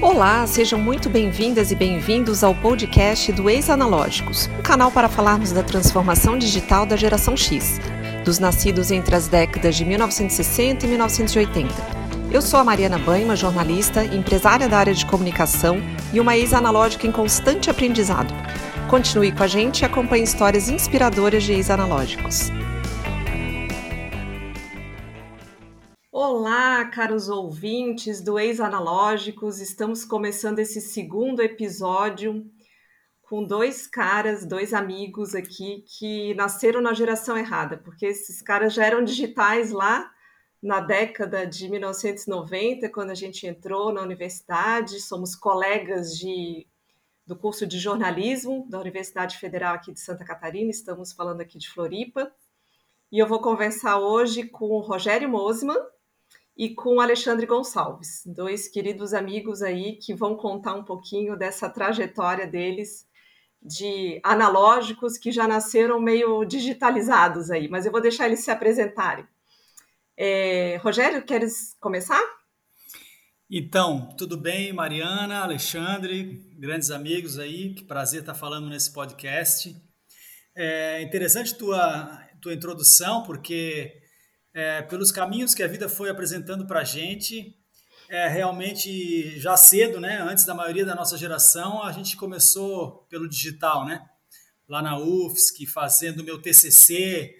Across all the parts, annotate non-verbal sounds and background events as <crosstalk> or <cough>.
Olá, sejam muito bem-vindas e bem-vindos ao podcast do Ex-Analógicos, um canal para falarmos da transformação digital da geração X, dos nascidos entre as décadas de 1960 e 1980. Eu sou a Mariana Banha, jornalista, empresária da área de comunicação e uma ex-analógica em constante aprendizado. Continue com a gente e acompanhe histórias inspiradoras de ex-analógicos. Olá, caros ouvintes do Ex-Analógicos. Estamos começando esse segundo episódio com dois caras, dois amigos aqui que nasceram na geração errada, porque esses caras já eram digitais lá na década de 1990, quando a gente entrou na universidade. Somos colegas de, do curso de jornalismo da Universidade Federal aqui de Santa Catarina. Estamos falando aqui de Floripa. E eu vou conversar hoje com o Rogério Mosman, e com Alexandre Gonçalves, dois queridos amigos aí que vão contar um pouquinho dessa trajetória deles de analógicos que já nasceram meio digitalizados aí, mas eu vou deixar eles se apresentarem. É, Rogério, queres começar? Então, tudo bem, Mariana, Alexandre, grandes amigos aí, que prazer estar falando nesse podcast. É interessante tua, tua introdução, porque é, pelos caminhos que a vida foi apresentando para a gente, é, realmente já cedo, né, antes da maioria da nossa geração, a gente começou pelo digital, né? Lá na UFSC, fazendo meu TCC,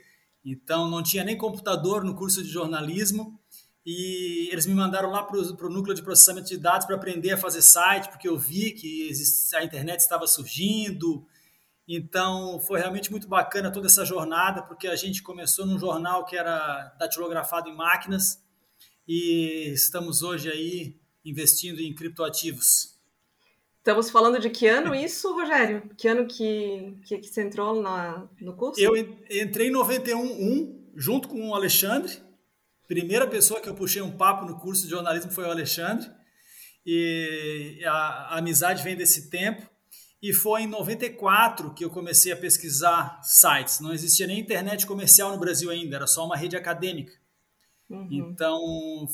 então não tinha nem computador no curso de jornalismo, e eles me mandaram lá para o núcleo de processamento de dados para aprender a fazer site, porque eu vi que a internet estava surgindo, então, foi realmente muito bacana toda essa jornada, porque a gente começou num jornal que era datilografado em máquinas e estamos hoje aí investindo em criptoativos. Estamos falando de que ano isso, Rogério? Que ano que, que, que você entrou na, no curso? Eu entrei em 91, junto com o Alexandre. Primeira pessoa que eu puxei um papo no curso de jornalismo foi o Alexandre. E a, a amizade vem desse tempo. E foi em 94 que eu comecei a pesquisar sites. Não existia nem internet comercial no Brasil ainda, era só uma rede acadêmica. Uhum. Então,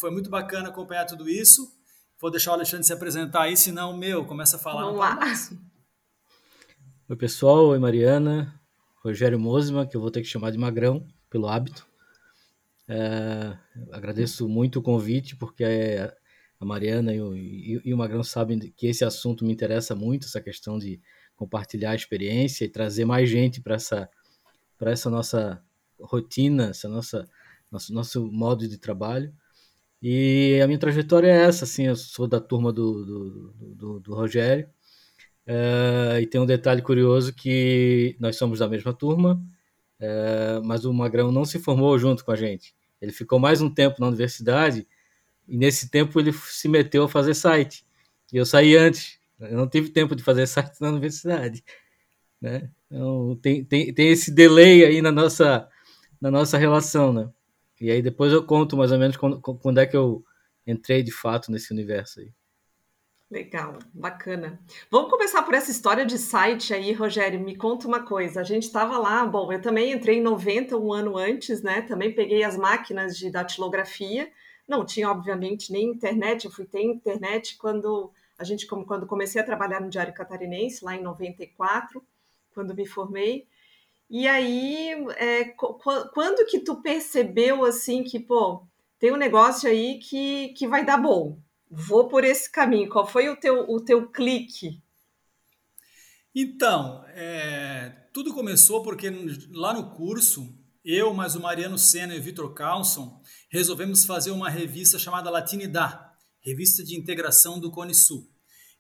foi muito bacana acompanhar tudo isso. Vou deixar o Alexandre se apresentar aí, senão, meu, começa a falar. Vamos lá. Oi, pessoal. Oi, Mariana. Rogério Mosma, que eu vou ter que chamar de Magrão, pelo hábito. É, agradeço muito o convite, porque é, a Mariana e o, e, e o Magrão sabem que esse assunto me interessa muito, essa questão de compartilhar a experiência e trazer mais gente para essa, essa nossa rotina, essa nossa nosso, nosso modo de trabalho. E a minha trajetória é essa, assim, eu sou da turma do, do, do, do Rogério, uh, e tem um detalhe curioso que nós somos da mesma turma, uh, mas o Magrão não se formou junto com a gente. Ele ficou mais um tempo na universidade e nesse tempo ele se meteu a fazer site. E eu saí antes. Eu não tive tempo de fazer <laughs> site na universidade. Né? Então tem, tem, tem esse delay aí na nossa, na nossa relação. Né? E aí depois eu conto mais ou menos quando, quando é que eu entrei de fato nesse universo aí. Legal, bacana. Vamos começar por essa história de site aí, Rogério. Me conta uma coisa. A gente estava lá, bom, eu também entrei em 90, um ano antes, né? Também peguei as máquinas de datilografia não tinha, obviamente, nem internet. Eu fui ter internet quando a gente, quando comecei a trabalhar no Diário Catarinense, lá em 94, quando me formei. E aí, é, quando que tu percebeu assim que, pô, tem um negócio aí que, que vai dar bom? Vou por esse caminho. Qual foi o teu, o teu clique? Então, é, tudo começou porque lá no curso, eu, mais o Mariano Senna e o Vitor Carlson, resolvemos fazer uma revista chamada Latinidad, Revista de Integração do Cone Sul.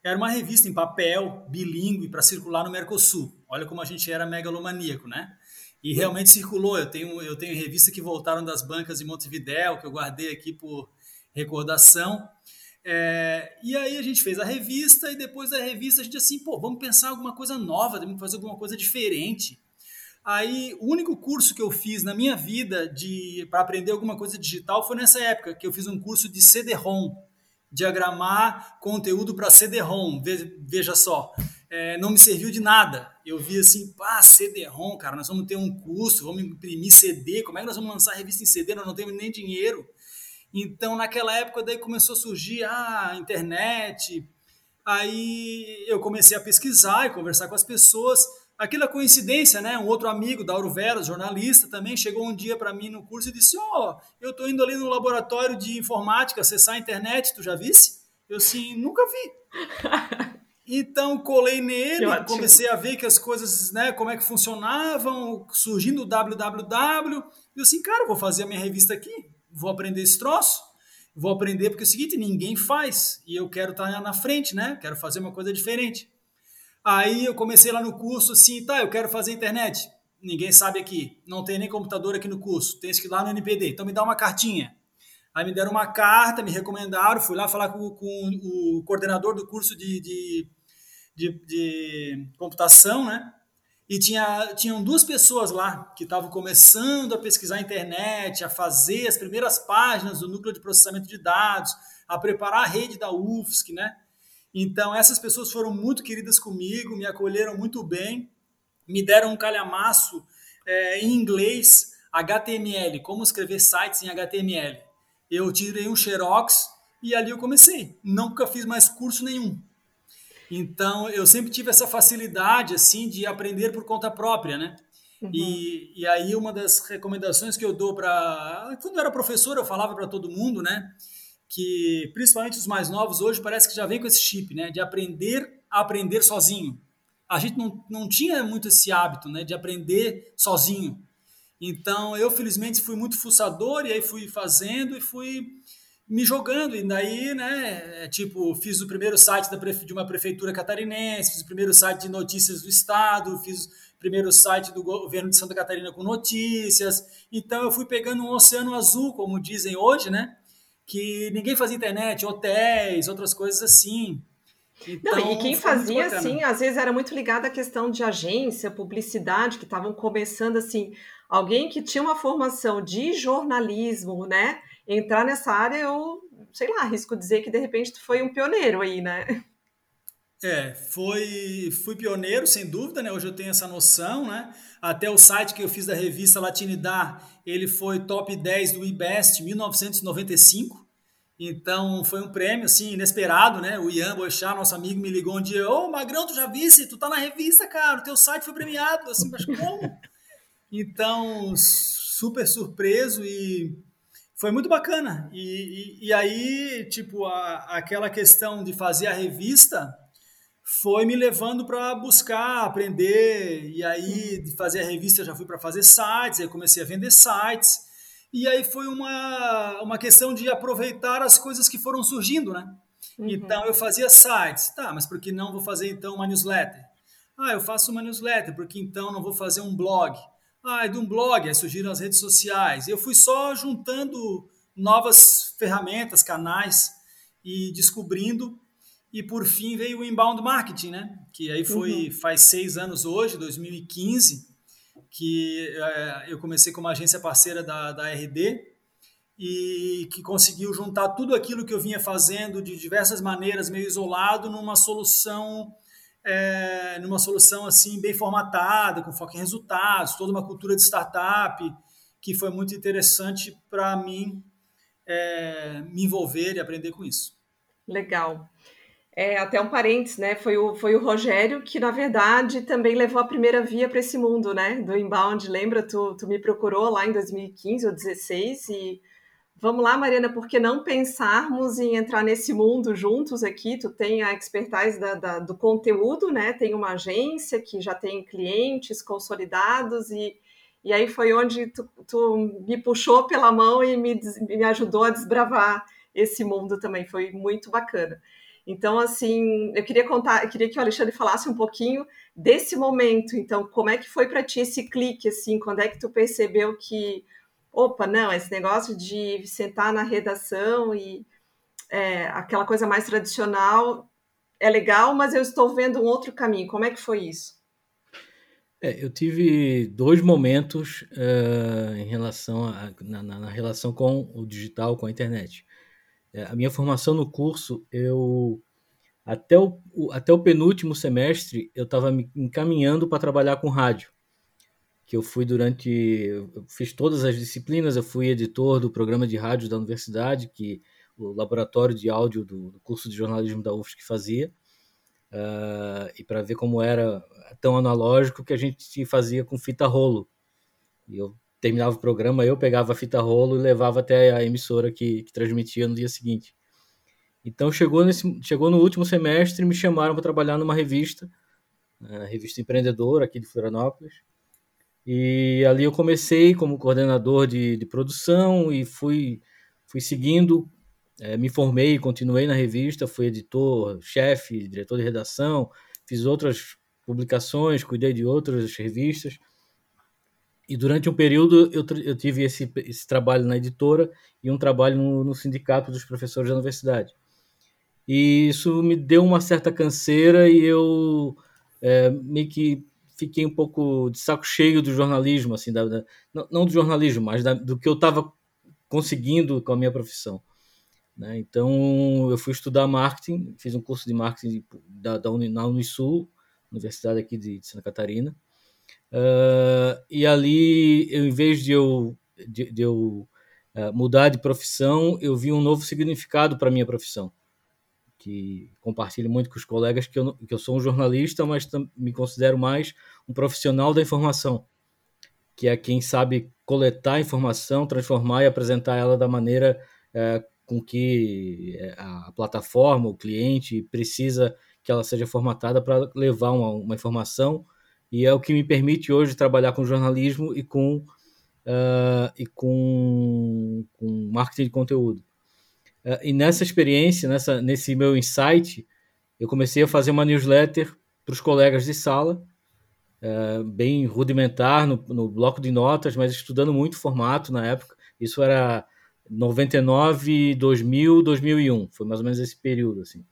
Era uma revista em papel, bilíngue, para circular no Mercosul. Olha como a gente era megalomaníaco, né? E realmente circulou. Eu tenho, eu tenho revista que voltaram das bancas de Montevidéu, que eu guardei aqui por recordação. É, e aí a gente fez a revista e depois da revista a gente assim, pô, vamos pensar alguma coisa nova, temos que fazer alguma coisa diferente. Aí, o único curso que eu fiz na minha vida de para aprender alguma coisa digital foi nessa época, que eu fiz um curso de CD-ROM, diagramar conteúdo para CD-ROM. Veja só, é, não me serviu de nada. Eu vi assim, pá, CD-ROM, cara, nós vamos ter um curso, vamos imprimir CD, como é que nós vamos lançar revista em CD? Nós não temos nem dinheiro. Então, naquela época, daí começou a surgir ah, a internet. Aí eu comecei a pesquisar e conversar com as pessoas. Aquela coincidência, né? Um outro amigo, Dauro Veras, jornalista, também chegou um dia para mim no curso e disse: Ó, oh, eu estou indo ali no laboratório de informática acessar a internet, tu já visse? Eu sim, nunca vi. <laughs> Então colei nele, comecei a ver que as coisas, né, como é que funcionavam, surgindo o www. E eu assim, cara, vou fazer a minha revista aqui, vou aprender esse troço, vou aprender porque é o seguinte, ninguém faz e eu quero estar na frente, né? Quero fazer uma coisa diferente. Aí eu comecei lá no curso assim, tá, eu quero fazer internet. Ninguém sabe aqui, não tem nem computador aqui no curso, tem que ir lá no NPD. Então me dá uma cartinha. Aí me deram uma carta, me recomendaram, fui lá falar com, com o coordenador do curso de, de, de, de computação, né? E tinha, tinham duas pessoas lá que estavam começando a pesquisar a internet, a fazer as primeiras páginas do núcleo de processamento de dados, a preparar a rede da UFSC, né? Então, essas pessoas foram muito queridas comigo, me acolheram muito bem, me deram um calhamaço é, em inglês, HTML, como escrever sites em HTML eu tirei um xerox e ali eu comecei. Nunca fiz mais curso nenhum. Então, eu sempre tive essa facilidade, assim, de aprender por conta própria, né? Uhum. E, e aí, uma das recomendações que eu dou para... Quando eu era professor, eu falava para todo mundo, né? Que, principalmente os mais novos, hoje parece que já vem com esse chip, né? De aprender a aprender sozinho. A gente não, não tinha muito esse hábito, né? De aprender sozinho. Então, eu felizmente fui muito fuçador e aí fui fazendo e fui me jogando. E daí, né, é, tipo, fiz o primeiro site da, de uma prefeitura catarinense, fiz o primeiro site de notícias do estado, fiz o primeiro site do governo de Santa Catarina com notícias. Então, eu fui pegando um oceano azul, como dizem hoje, né, que ninguém fazia internet, hotéis, outras coisas assim. Então, Não, e quem fazia assim, às vezes era muito ligado à questão de agência, publicidade, que estavam começando assim, alguém que tinha uma formação de jornalismo, né? Entrar nessa área, eu, sei lá, arrisco dizer que de repente tu foi um pioneiro aí, né? É, foi, fui pioneiro, sem dúvida, né? Hoje eu tenho essa noção, né? Até o site que eu fiz da revista Latinidad, ele foi top 10 do IBEST 1995. Então foi um prêmio assim inesperado, né? O Ian Boixá, nosso amigo, me ligou um dia: Ô, Magrão, tu já visse? Tu tá na revista, cara, o teu site foi premiado. Assim, mas como? Então, super surpreso e foi muito bacana. E, e, e aí, tipo, a, aquela questão de fazer a revista foi me levando para buscar, aprender. E aí, de fazer a revista, já fui para fazer sites, aí comecei a vender sites. E aí foi uma, uma questão de aproveitar as coisas que foram surgindo, né? Uhum. Então, eu fazia sites. Tá, mas por que não vou fazer, então, uma newsletter? Ah, eu faço uma newsletter, porque então não vou fazer um blog? ah, de um blog, aí surgiram as redes sociais. Eu fui só juntando novas ferramentas, canais e descobrindo. E por fim veio o inbound marketing, né? Que aí foi uhum. faz seis anos hoje, 2015, que é, eu comecei como agência parceira da, da RD e que conseguiu juntar tudo aquilo que eu vinha fazendo de diversas maneiras, meio isolado, numa solução é, numa solução assim bem formatada, com foco em resultados, toda uma cultura de startup que foi muito interessante para mim é, me envolver e aprender com isso. Legal. É, até um parênteses, né? Foi o, foi o Rogério que, na verdade, também levou a primeira via para esse mundo, né? Do inbound. Lembra? Tu, tu me procurou lá em 2015 ou 2016 e Vamos lá, Mariana, por que não pensarmos em entrar nesse mundo juntos aqui? Tu tem a expertise da, da, do conteúdo, né? Tem uma agência que já tem clientes consolidados e, e aí foi onde tu, tu me puxou pela mão e me, me ajudou a desbravar esse mundo também. Foi muito bacana. Então, assim, eu queria contar, eu queria que o Alexandre falasse um pouquinho desse momento. Então, como é que foi para ti esse clique, assim? Quando é que tu percebeu que opa, não, esse negócio de sentar na redação e é, aquela coisa mais tradicional é legal, mas eu estou vendo um outro caminho. Como é que foi isso? É, eu tive dois momentos uh, em relação a, na, na, relação com o digital, com a internet. É, a minha formação no curso, eu até o, até o penúltimo semestre eu estava me encaminhando para trabalhar com rádio. que eu fui durante. Eu fiz todas as disciplinas, eu fui editor do programa de rádio da universidade, que o laboratório de áudio do, do curso de jornalismo da UFSC fazia, uh, e para ver como era tão analógico que a gente fazia com fita rolo. E eu terminava o programa, eu pegava a fita rolo e levava até a emissora que, que transmitia no dia seguinte. Então chegou, nesse, chegou no último semestre me chamaram para trabalhar numa revista, a revista empreendedora aqui de Florianópolis. E ali eu comecei como coordenador de, de produção e fui, fui seguindo, é, me formei, continuei na revista, fui editor, chefe, diretor de redação, fiz outras publicações, cuidei de outras revistas. E durante um período eu, eu tive esse, esse trabalho na editora e um trabalho no, no sindicato dos professores da universidade. E isso me deu uma certa canseira e eu é, meio que fiquei um pouco de saco cheio do jornalismo, assim, da, da não, do jornalismo, mas da, do que eu estava conseguindo com a minha profissão. Né? Então, eu fui estudar marketing, fiz um curso de marketing da, da Unisul, Universidade aqui de, de Santa Catarina, uh, e ali, eu, em vez de eu, de, de eu uh, mudar de profissão, eu vi um novo significado para a minha profissão que compartilho muito com os colegas que eu, que eu sou um jornalista, mas me considero mais um profissional da informação, que é quem sabe coletar informação, transformar e apresentar ela da maneira é, com que é, a plataforma, o cliente precisa que ela seja formatada para levar uma, uma, informação e é o que me permite hoje trabalhar com jornalismo e com uh, e com, com marketing de conteúdo. Uh, e nessa experiência, nessa, nesse meu insight, eu comecei a fazer uma newsletter para os colegas de sala, uh, bem rudimentar no, no, bloco de notas, mas estudando muito formato na época. Isso era 99, 2000, 2001, foi mais ou menos esse período assim.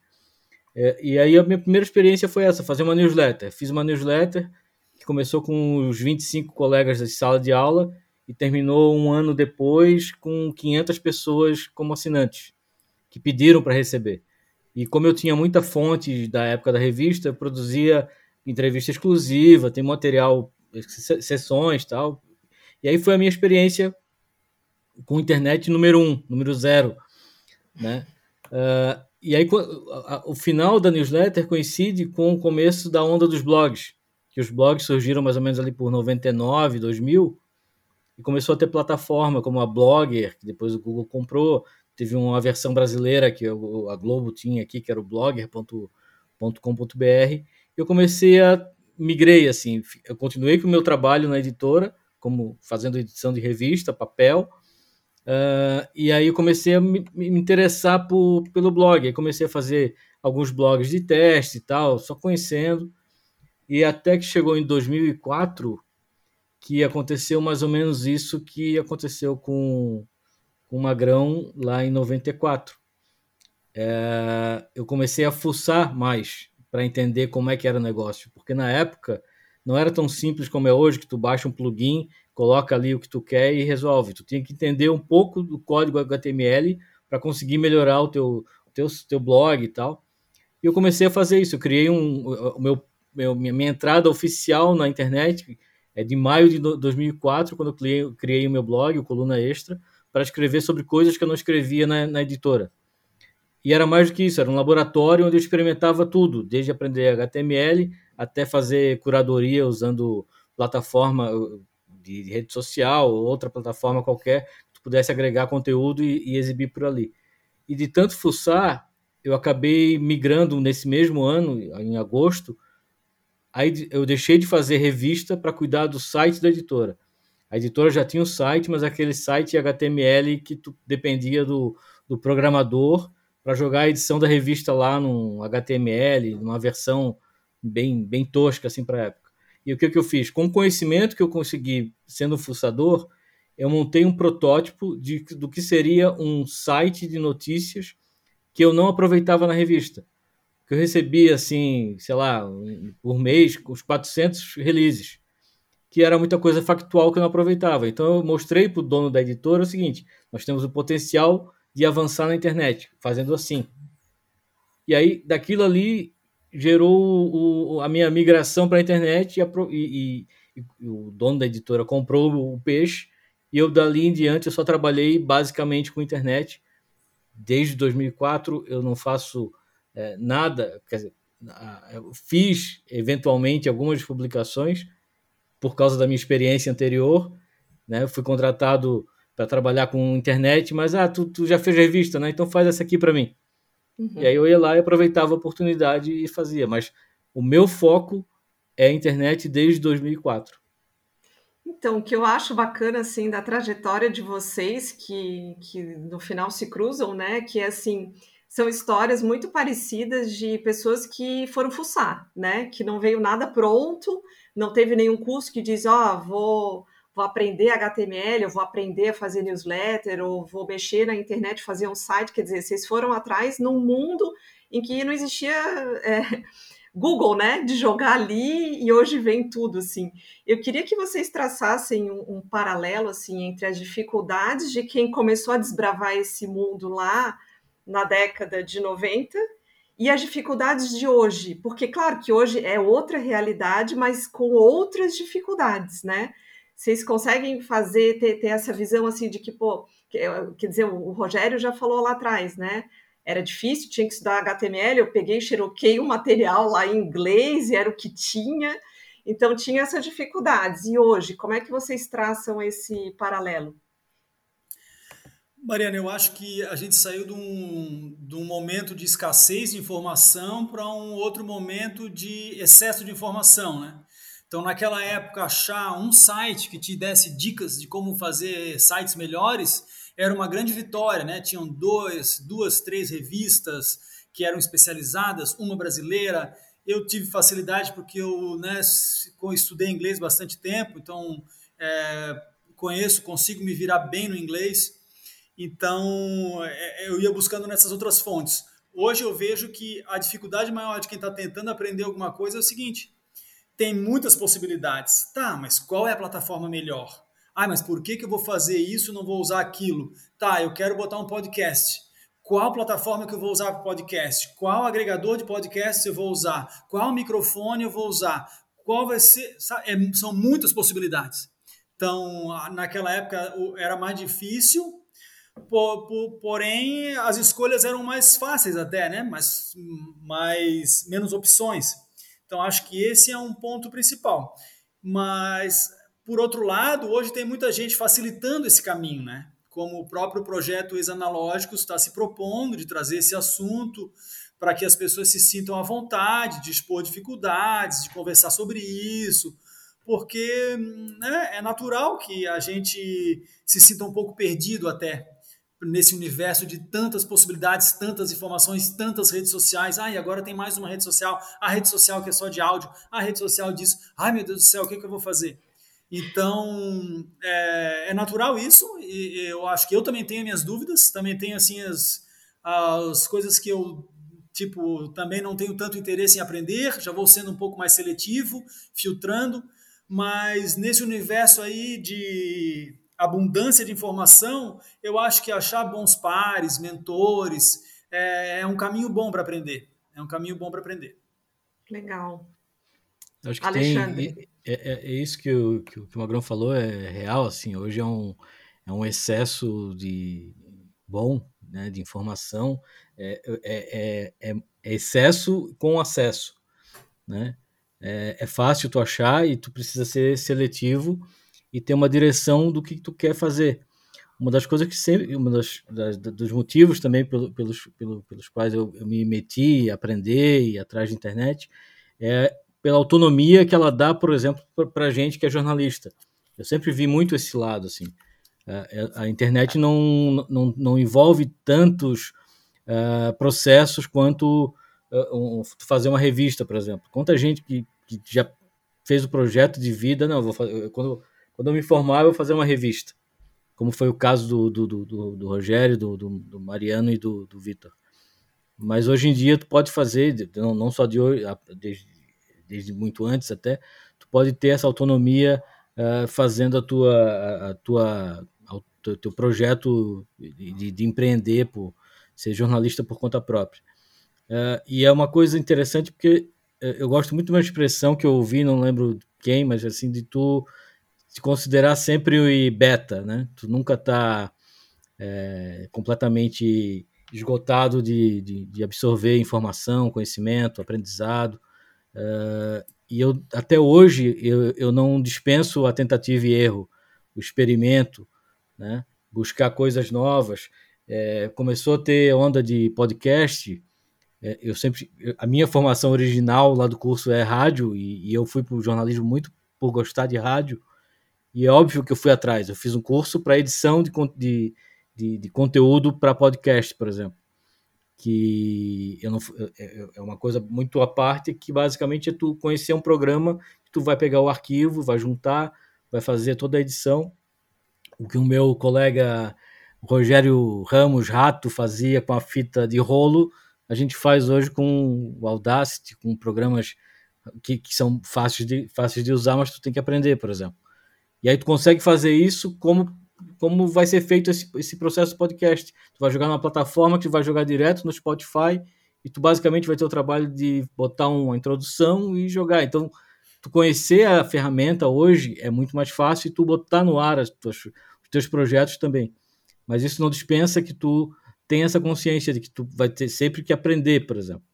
É, e aí a minha primeira experiência foi essa, fazer uma newsletter. Fiz uma newsletter que começou com os 25 colegas da sala de aula e terminou um ano depois com 500 pessoas como assinantes que pediram para receber. E como eu tinha muita fonte da época da revista, eu produzia entrevista exclusiva, tem material, sessões tal. E aí foi a minha experiência com internet número um, número zero, né? Uh, e aí o final da newsletter coincide com o começo da onda dos blogs, que os blogs surgiram mais ou menos ali por 99, 2000, e começou a ter plataforma como a Blogger, que depois o Google comprou, teve uma versão brasileira que a Globo tinha aqui, que era o blogger.com.br. Eu comecei a migrei assim, eu continuei com o meu trabalho na editora, como fazendo edição de revista, papel, uh, e aí eu comecei a me, me interessar por, pelo blog. Aí comecei a fazer alguns blogs de teste e tal, só conhecendo. E até que chegou em 2004 que aconteceu mais ou menos isso que aconteceu com com o Magrão lá em 94. É, eu comecei a fuçar mais para entender como é que era o negócio, porque na época não era tão simples como é hoje, que tu baixa um plugin, coloca ali o que tu quer e resolve. Tu tinha que entender um pouco do código HTML para conseguir melhorar o teu, teu, teu blog e tal. E eu comecei a fazer isso. Eu criei um, o meu, meu, minha, minha entrada oficial na internet é de maio de 2004, quando eu criei, criei o meu blog, o Coluna Extra, para escrever sobre coisas que eu não escrevia na, na, editora. E era mais do que isso, era um laboratório onde eu experimentava tudo, desde aprender HTML até fazer curadoria usando plataforma uh, de rede social ou outra plataforma qualquer que tu pudesse agregar conteúdo e, e exibir por ali. E de tanto fuçar, eu acabei migrando nesse mesmo ano, em agosto, aí eu deixei de fazer revista para cuidar do site da editora. A editora já tinha um site, mas aquele site HTML que dependia do, do programador para jogar a edição da revista lá no HTML, numa versão bem, bem tosca assim para a época. E o que, que eu fiz? Com o conhecimento que eu consegui sendo fuçador, eu montei um protótipo de, do que seria um site de notícias que eu não aproveitava na revista. Que eu recebia, assim, sei lá, por mês, uns 400 releases que era muita coisa factual que eu não aproveitava. Então eu mostrei para o dono da editora o seguinte: nós temos o potencial de avançar na internet, fazendo assim. E aí, daquilo ali, gerou o, a minha migração para a internet e, e, o dono da editora comprou o peixe e eu dali em diante eu só trabalhei basicamente com internet. Desde 2004 eu não faço é, nada, quer dizer, eu fiz eventualmente algumas publicações por causa da minha experiência anterior, né? Eu fui contratado para trabalhar com internet, mas ah, tu, tu, já fez revista, né? Então faz essa aqui para mim. Uhum. E aí eu ia lá e aproveitava a oportunidade e fazia, mas o meu foco é a internet desde 2004. Então, o que eu acho bacana, assim, da trajetória de vocês, que, que no final se cruzam, né? Que é, assim, são histórias muito parecidas de pessoas que foram fuçar, né? Que não veio nada pronto, não teve nenhum curso que diz, ó, oh, vou, vou aprender HTML, eu vou aprender a fazer newsletter, ou vou mexer na internet, fazer um site. Quer dizer, vocês foram atrás num mundo em que não existia... É, Google, né? De jogar ali e hoje vem tudo, assim. Eu queria que vocês traçassem um, um, paralelo, assim, entre as dificuldades de quem começou a desbravar esse mundo lá na década de 90 e as dificuldades de hoje. Porque, claro que hoje é outra realidade, mas com outras dificuldades, né? Vocês conseguem fazer, ter, ter essa visão, assim, de que, pô, quer dizer, o Rogério já falou lá atrás, né? era difícil, tinha que estudar HTML, eu peguei xeroquei o material lá em inglês e era o que tinha, então tinha essas dificuldades. E hoje, como é que vocês traçam esse paralelo? Mariana, eu acho que a gente saiu de um, de um momento de escassez de informação para um outro momento de excesso de informação, né? Então, naquela época, achar um site que te desse dicas de como fazer sites melhores era uma grande vitória, né? Tinham dois, duas, três revistas que eram especializadas, uma brasileira. Eu tive facilidade porque eu né, estudei inglês bastante tempo, então é, conheço, consigo me virar bem no inglês. Então é, eu ia buscando nessas outras fontes. Hoje eu vejo que a dificuldade maior de quem está tentando aprender alguma coisa é o seguinte: tem muitas possibilidades. Tá, mas qual é a plataforma melhor? Ah, mas por que, que eu vou fazer isso não vou usar aquilo? Tá, eu quero botar um podcast. Qual plataforma que eu vou usar para podcast? Qual agregador de podcast eu vou usar? Qual microfone eu vou usar? Qual vai ser? É, são muitas possibilidades. Então, naquela época era mais difícil, por, por, porém as escolhas eram mais fáceis até, né? Mas mais menos opções. Então, acho que esse é um ponto principal. Mas por outro lado, hoje tem muita gente facilitando esse caminho, né? Como o próprio projeto Ex-Analógicos está se propondo de trazer esse assunto para que as pessoas se sintam à vontade de expor dificuldades, de conversar sobre isso, porque né, é natural que a gente se sinta um pouco perdido até nesse universo de tantas possibilidades, tantas informações, tantas redes sociais. Ah, e agora tem mais uma rede social. A rede social que é só de áudio. A rede social diz: ai meu Deus do céu, o que, que eu vou fazer? Então, é, é, natural isso, e eu acho que eu também tenho minhas dúvidas, também tenho, assim, as, as coisas que eu, tipo, também não tenho tanto interesse em aprender, já vou sendo um pouco mais seletivo, filtrando, mas nesse universo aí de abundância de informação, eu acho que achar bons pares, mentores, é, é um caminho bom para aprender, é um caminho bom para aprender. Legal. Acho que Alexandre. Tem, é, é, é, isso que o, que o Magrão falou, é real, assim, hoje é um, é um excesso de bom, né, de informação, é, é, é, é excesso com acesso, né, é, é fácil tu achar e tu precisa ser seletivo e ter uma direção do que tu quer fazer. Uma das coisas que sempre, das dos motivos também pelo, pelos, pelo, pelos quais eu, eu me meti a aprender e atrás de internet é pela autonomia que ela dá, por exemplo, para gente que é jornalista. Eu sempre vi muito esse lado, assim. É, a, internet não, não, não envolve tantos uh, processos quanto uh, um, fazer uma revista, por exemplo. Quanta gente que, que já fez o projeto de vida, não, vou fazer, quando, quando eu me formar, eu vou fazer uma revista. Como foi o caso do, do, do, do Rogério, do, do, Mariano e do, do Vitor. Mas hoje em dia tu pode fazer, não, não só de hoje, desde desde muito antes até, tu pode ter essa autonomia uh, fazendo a tua, a, a tua, o teu projeto de, de, empreender, por ser jornalista por conta própria. Uh, e é uma coisa interessante porque uh, eu gosto muito de uma expressão que eu ouvi, não lembro quem, mas assim, de tu se considerar sempre o beta, né? Tu nunca tá é, completamente esgotado de, de, de, absorver informação, conhecimento, aprendizado. Uh, e eu até hoje eu, eu não dispenso a tentativa e erro, o experimento, né? buscar coisas novas. É, começou a ter onda de podcast. É, eu sempre a minha formação original lá do curso é rádio e, e eu fui para o jornalismo muito por gostar de rádio. E é óbvio que eu fui atrás. Eu fiz um curso para edição de, de, de, de conteúdo para podcast, por exemplo. Que não, é, é, é uma coisa muito à parte que basicamente é tu conhecer um programa tu vai pegar o arquivo vai juntar vai fazer toda a edição. O que o meu colega Rogério Ramos Rato fazia com a fita de rolo a gente faz hoje com o Audacity com programas que, que são fáceis de, fáceis de usar mas tu tem que aprender por exemplo e aí tu consegue fazer isso como como vai ser feito esse, esse processo podcast. Tu vai jogar numa plataforma que tu vai jogar direto no Spotify e tu basicamente vai ter o trabalho de botar uma introdução e jogar. Então, tu conhecer a ferramenta hoje é muito mais fácil e tu botar no ar as tuas, os teus projetos também. Mas isso não dispensa que tu tenha essa consciência de que tu vai ter sempre que aprender, por exemplo.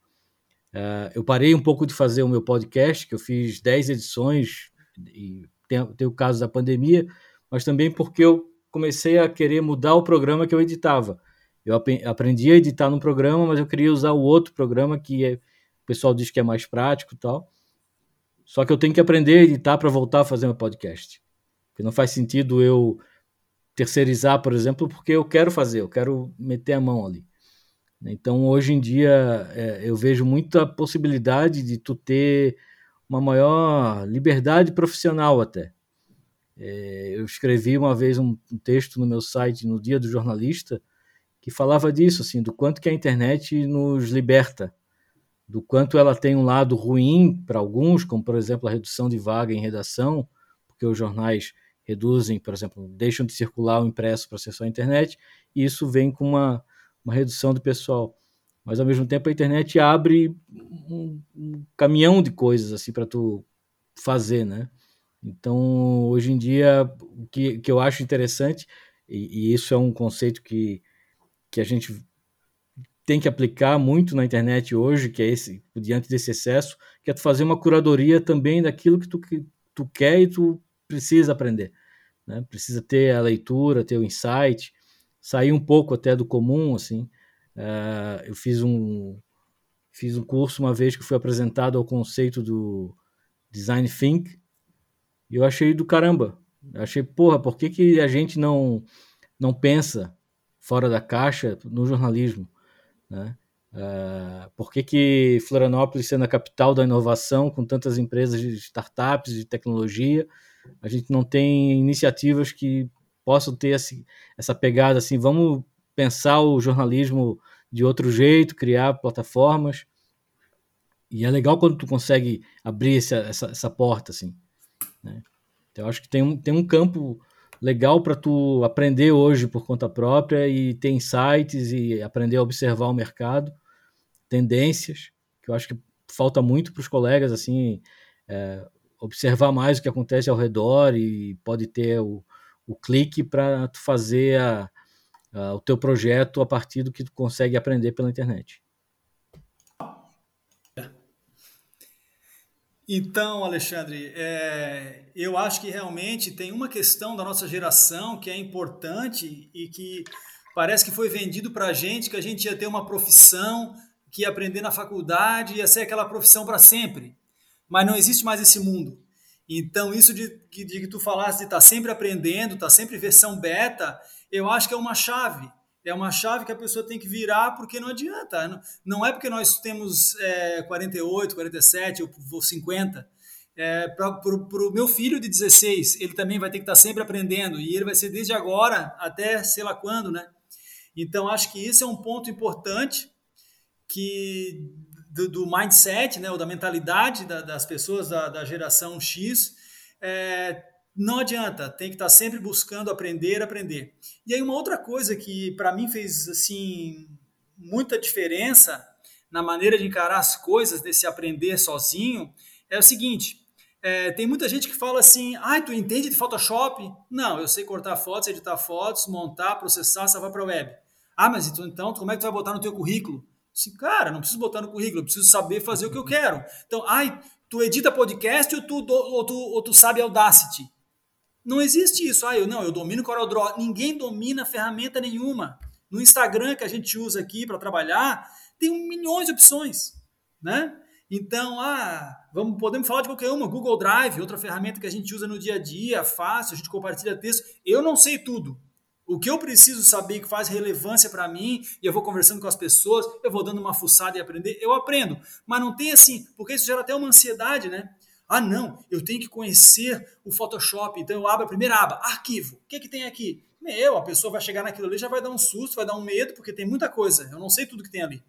Uh, eu parei um pouco de fazer o meu podcast, que eu fiz 10 edições, e tem, tem o caso da pandemia, mas também porque eu comecei a querer mudar o programa que eu editava. Eu aprendi a editar num programa, mas eu queria usar o outro programa que é, o pessoal diz que é mais prático e tal. Só que eu tenho que aprender a editar para voltar a fazer meu podcast. Porque não faz sentido eu terceirizar, por exemplo, porque eu quero fazer, eu quero meter a mão ali. Então, hoje em dia, é, eu vejo muita possibilidade de tu ter uma maior liberdade profissional até. É, eu escrevi uma vez um, um, texto no meu site no Dia do Jornalista que falava disso, assim, do quanto que a internet nos liberta, do quanto ela tem um lado ruim para alguns, como por exemplo a redução de vaga em redação, porque os jornais reduzem, por exemplo, deixam de circular o impresso para só a internet, e isso vem com uma, uma redução do pessoal. Mas ao mesmo tempo a internet abre um, um caminhão de coisas assim para tu fazer, né? Então, hoje em dia, o que, que eu acho interessante, e, e, isso é um conceito que, que a gente tem que aplicar muito na internet hoje, que é esse, diante desse excesso, que é tu fazer uma curadoria também daquilo que tu, que tu quer e tu precisa aprender. Né? Precisa ter a leitura, ter o insight, sair um pouco até do comum, assim. Uh, eu fiz um, fiz um curso uma vez que foi apresentado ao conceito do Design Think, e eu achei do caramba. Eu achei, porra, por que, que a gente não, não pensa fora da caixa no jornalismo? Né? Uh, por que, que Florianópolis, sendo a capital da inovação, com tantas empresas de startups, de tecnologia, a gente não tem iniciativas que possam ter esse, essa pegada assim, vamos pensar o jornalismo de outro jeito, criar plataformas. E é legal quando tu consegue abrir essa, essa, essa porta, assim. Né? Então, eu acho que tem um, tem um campo legal para tu aprender hoje por conta própria e ter insights e aprender a observar o mercado, tendências, que eu acho que falta muito para os colegas, assim, é, observar mais o que acontece ao redor e pode ter o, o clique para tu fazer a, a, o teu projeto a partir do que tu consegue aprender pela internet. Então, Alexandre, é, eu acho que realmente tem uma questão da nossa geração que é importante e que parece que foi vendido para a gente que a gente ia ter uma profissão, que ia aprender na faculdade, ia ser aquela profissão para sempre. Mas não existe mais esse mundo. Então, isso de, de, de que tu falaste de estar tá sempre aprendendo, estar tá sempre versão beta, eu acho que é uma chave é uma chave que a pessoa tem que virar porque não adianta. Não é porque nós temos é, 48, 47 ou 50. É, para o meu filho de 16, ele também vai ter que estar tá sempre aprendendo e ele vai ser desde agora até sei lá quando, né? Então acho que isso é um ponto importante que do, do mindset, né, ou da mentalidade da, das pessoas da, da geração X, é, não adianta, tem que estar sempre buscando aprender, aprender. E aí uma outra coisa que para mim fez assim muita diferença na maneira de encarar as coisas desse aprender sozinho é o seguinte: É, tem muita gente que fala assim, ai, tu entende de Photoshop? Não, eu sei cortar fotos, editar fotos, montar, processar, salvar para web. Ah, mas então, então como é que tu vai botar no teu currículo? Assim, cara, não preciso botar no currículo, eu preciso saber fazer o que eu quero. Então, ai, tu edita podcast ou tu, ou tu, ou tu sabe Audacity? Não existe isso. Ah, eu não, eu domino CorelDRAW. Ninguém domina ferramenta nenhuma. No Instagram que a gente usa aqui para trabalhar, tem milhões de opções, né? Então, ah, vamos, podemos falar de qualquer uma, Google Drive, outra ferramenta que a gente usa no dia a dia, fácil, a gente compartilha texto. Eu não sei tudo. O que eu preciso saber que faz relevância para mim, e eu vou conversando com as pessoas, eu vou dando uma fuçada e aprender, eu aprendo. Mas não tem assim, porque isso gera até uma ansiedade, né? Ah, não, eu tenho que conhecer o Photoshop, então eu abro a primeira aba, arquivo. O que, que tem aqui? Meu, a pessoa vai chegar naquilo ali já vai dar um susto, vai dar um medo, porque tem muita coisa. Eu não sei tudo que tem ali.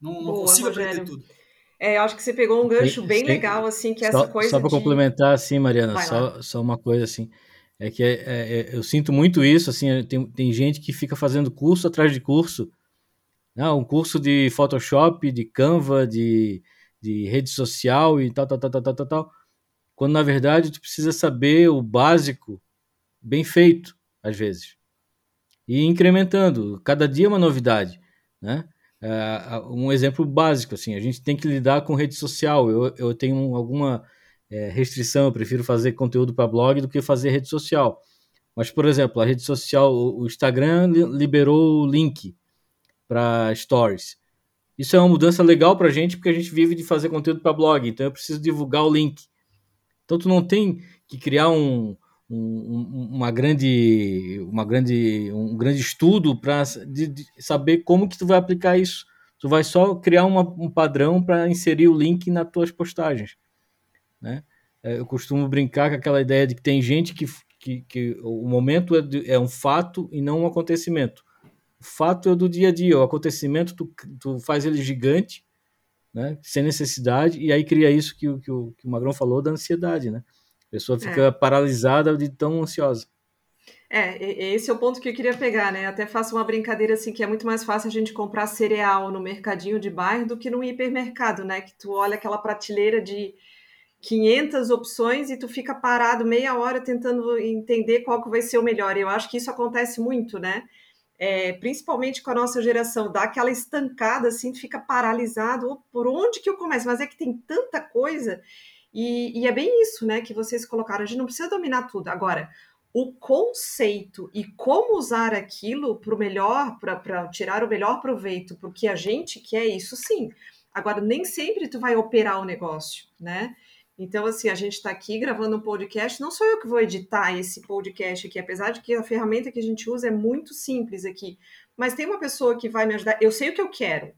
Não, não Boa, consigo Rogério. aprender tudo. É, eu acho que você pegou um gancho bem legal, assim, que é só, essa coisa. Só para de... complementar, assim, Mariana, só, só uma coisa assim. É que é, é, é, eu sinto muito isso, assim, tem, tem gente que fica fazendo curso atrás de curso. Né? Um curso de Photoshop, de Canva, de, de rede social e tal, tal, tal, tal, tal, tal. Quando na verdade tu precisa saber o básico bem feito, às vezes. E incrementando, cada dia é uma novidade, né? Uh, um exemplo básico, assim, a gente tem que lidar com rede social. Eu, eu tenho alguma é, restrição, eu prefiro fazer conteúdo para blog do que fazer rede social. Mas, por exemplo, a rede social, o Instagram liberou o link para stories. Isso é uma mudança legal para a gente, porque a gente vive de fazer conteúdo para blog, então eu preciso divulgar o link. Então, tu não tem que criar um, um, uma grande, uma grande, um grande estudo para saber como que tu vai aplicar isso. Tu vai só criar uma, um padrão para inserir o link nas tuas postagens, né? É, eu costumo brincar com aquela ideia de que tem gente que, que, que o momento é, é um fato e não um acontecimento. O fato é do dia a dia, o acontecimento tu, tu faz ele gigante, né? Sem necessidade e aí cria isso que, que, o, que o Magrão falou da ansiedade, né? pessoa fica é. paralisada de tão ansiosa. É, esse é o ponto que eu queria pegar, né? Até faço uma brincadeira assim que é muito mais fácil a gente comprar cereal no mercadinho de bairro do que no hipermercado, né? Que tu olha aquela prateleira de 500 opções e tu fica parado meia hora tentando entender qual que vai ser o melhor. Eu acho que isso acontece muito, né? É, principalmente com a nossa geração, dá aquela estancada assim, fica paralisado. Por onde que eu começo? Mas é que tem tanta coisa e, e é bem isso, né, que vocês colocaram. A gente não precisa dominar tudo. Agora, o conceito e como usar aquilo para o melhor, para tirar o melhor proveito, porque a gente quer isso sim. Agora, nem sempre tu vai operar o negócio, né? Então, assim, a gente está aqui gravando um podcast, não sou eu que vou editar esse podcast aqui, apesar de que a ferramenta que a gente usa é muito simples aqui, mas tem uma pessoa que vai me ajudar, eu sei o que eu quero,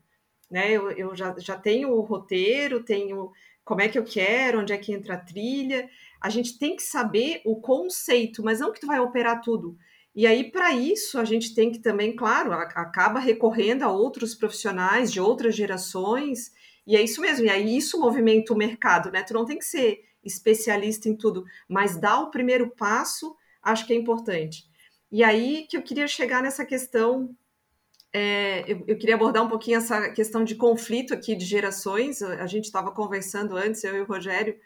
né? Eu, eu já, já tenho o roteiro, tenho como é que eu quero, onde é que entra a trilha. A gente tem que saber o conceito, mas não que tu vai operar tudo. E aí, para isso, a gente tem que também, claro, acaba recorrendo a outros profissionais de outras gerações, e é isso mesmo, e aí isso movimenta o mercado, né? Tu não tem que ser especialista em tudo, mas dar o primeiro passo, acho que é importante. E aí que eu queria chegar nessa questão é, eu, eu, queria abordar um pouquinho essa questão de conflito aqui de gerações. A gente estava conversando antes, eu e o Rogério,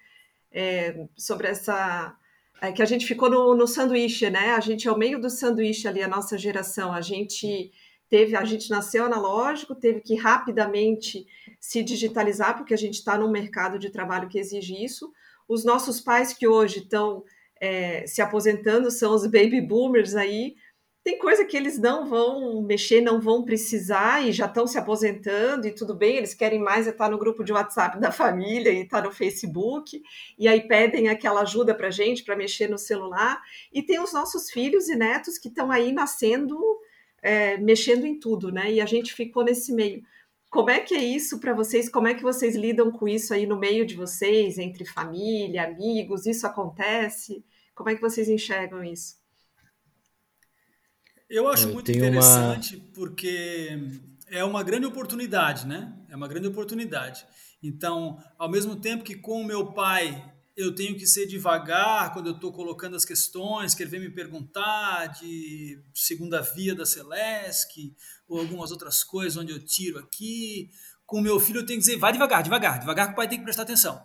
é, sobre essa. É, que a gente ficou no, no sanduíche, né? A gente é o meio do sanduíche ali, a nossa geração. A gente teve, a gente nasceu analógico, teve que rapidamente se digitalizar, porque a gente está num mercado de trabalho que exige isso. Os nossos pais que hoje estão é, se aposentando são os baby boomers aí, tem coisa que eles não vão mexer, não vão precisar e já estão se aposentando e tudo bem, eles querem mais é estar no grupo de WhatsApp da família e estar no Facebook, e aí pedem aquela ajuda para gente para mexer no celular. E tem os nossos filhos e netos que estão aí nascendo, é, mexendo em tudo, né? E a gente ficou nesse meio. Como é que é isso para vocês? Como é que vocês lidam com isso aí no meio de vocês, entre família, amigos? Isso acontece? Como é que vocês enxergam isso? Eu acho muito interessante uma... porque é uma grande oportunidade, né? É uma grande oportunidade. Então, ao mesmo tempo que com o meu pai eu tenho que ser devagar quando eu estou colocando as questões, que ele vem me perguntar de segunda via da Celesc ou algumas outras coisas onde eu tiro aqui. Com meu filho eu tenho que dizer, vai devagar, devagar, devagar que o pai tem que prestar atenção.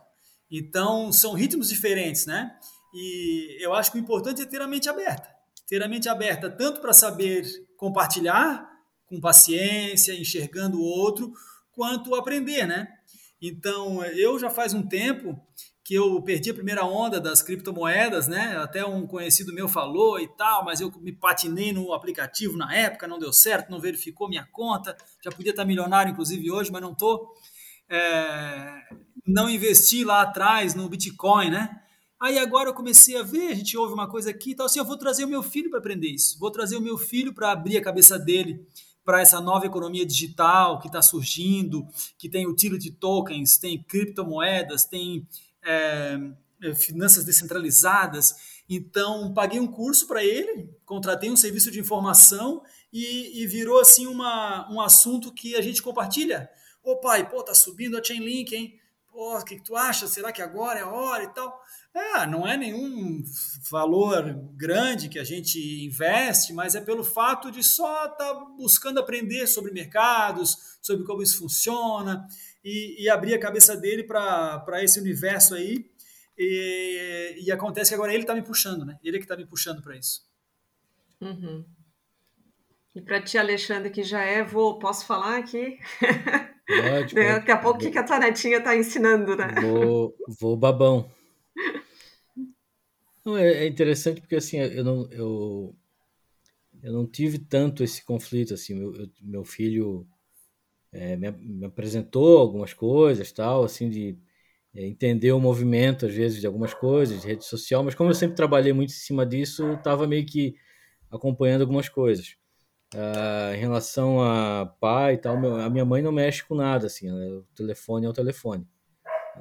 Então, são ritmos diferentes, né? E eu acho que o importante é ter a mente aberta. Ter a mente aberta tanto para saber compartilhar com paciência, enxergando o outro, quanto aprender, né? Então, eu já faz um tempo que eu perdi a primeira onda das criptomoedas, né? Até um conhecido meu falou e tal, mas eu me patinei no aplicativo na época, não deu certo, não verificou minha conta, já podia estar milionário inclusive hoje, mas não tô. É, não investi lá atrás no Bitcoin, né? Aí agora eu comecei a ver, a gente ouve uma coisa aqui e tal, assim, eu vou trazer o meu filho para aprender isso, vou trazer o meu filho para abrir a cabeça dele para essa nova economia digital que está surgindo, que tem utility tokens, tem criptomoedas, tem é, é, finanças descentralizadas. Então, paguei um curso para ele, contratei um serviço de informação e, e, virou assim uma, um assunto que a gente compartilha. Ô pai, pô, tá subindo a Chainlink, hein? Pô, o que, que tu acha? Será que agora é a hora e tal? É, não é nenhum valor grande que a gente investe, mas é pelo fato de só estar tá buscando aprender sobre mercados, sobre como isso funciona e, e abrir a cabeça dele para esse universo aí. E, e, acontece que agora ele está me puxando, né? Ele é que está me puxando para isso. Uhum. E para ti, Alexandre, que já é, vou, posso falar aqui? Pode, <laughs> Daqui a pouco, o que a tua netinha está ensinando, né? Vou, vou babão. Não, é, é interessante porque assim, eu não, eu, eu não tive tanto esse conflito assim. Meu, eu, meu filho é, me, me, apresentou algumas coisas, tal, assim, de é, entender o movimento às vezes de algumas coisas, de rede social. Mas como eu sempre trabalhei muito em cima disso, estava meio que acompanhando algumas coisas. Ah, em relação a pai e tal, meu, a minha mãe não mexe com nada, assim, né, o telefone é o telefone.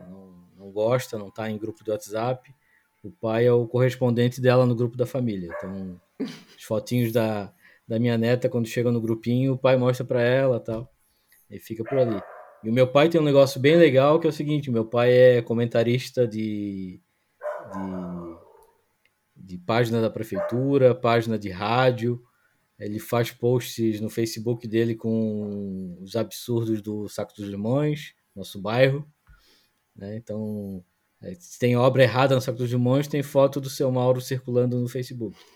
Não, não gosta, não está em grupo de WhatsApp o pai é o correspondente dela no grupo da família. Então, as fotinhos da, da minha neta, quando chega no grupinho, o pai mostra para ela tal. E fica por ali. E o meu pai tem um negócio bem legal que é o seguinte: meu pai é comentarista de, de, de página da prefeitura, página de rádio. Ele faz posts no Facebook dele com os absurdos do Saco dos Limões, nosso bairro. Né? Então, se tem obra errada no Saco dos Limões, tem foto do seu Mauro circulando no Facebook. <laughs>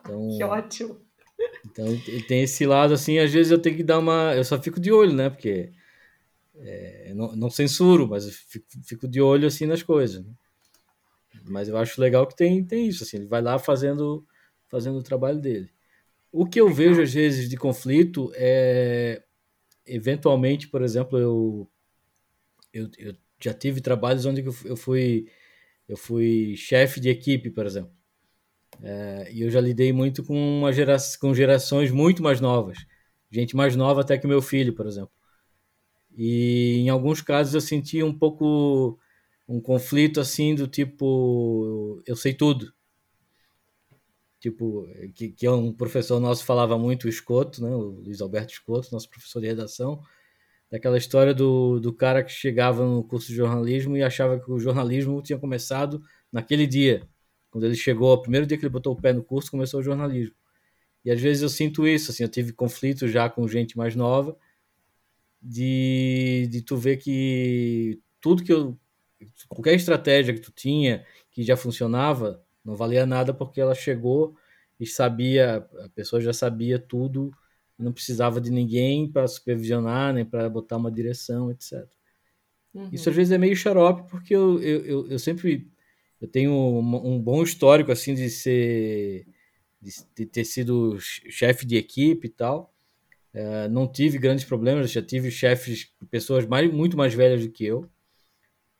Então, que ótimo. Então tem esse lado assim, às vezes eu tenho que dar uma. Eu só fico de olho, né? Porque é, não, não, censuro, mas fico, fico, de olho assim nas coisas. Né? Mas eu acho legal que tem, tem isso, assim, ele vai lá fazendo, fazendo o trabalho dele. O que eu vejo às vezes de conflito é eventualmente, por exemplo, eu, eu, eu já tive trabalhos onde eu fui eu fui chefe de equipe, por exemplo. É, e eu já lidei muito com uma gera, com gerações muito mais novas, gente mais nova até que meu filho, por exemplo. E em alguns casos eu senti um pouco um conflito assim do tipo eu sei tudo. Tipo, que, que é um professor nosso falava muito, o Escoto, né? o Luiz Alberto Escoto, nosso professor de redação daquela história do, do cara que chegava no curso de jornalismo e achava que o jornalismo tinha começado naquele dia. Quando ele chegou, o primeiro dia que ele botou o pé no curso, começou o jornalismo. E às vezes eu sinto isso, assim, eu tive conflitos já com gente mais nova, de, de tu ver que tudo que eu. qualquer estratégia que tu tinha, que já funcionava, não valia nada porque ela chegou e sabia, a pessoa já sabia tudo não precisava de ninguém para supervisionar, nem para botar uma direção, etc. Uhum. Isso às vezes é meio xarope, porque eu, eu, eu, eu sempre eu tenho um, um, bom histórico assim de ser de, de ter sido chefe de equipe e tal. Uh, não tive grandes problemas, já tive chefes, pessoas mais, muito mais velhas do que eu.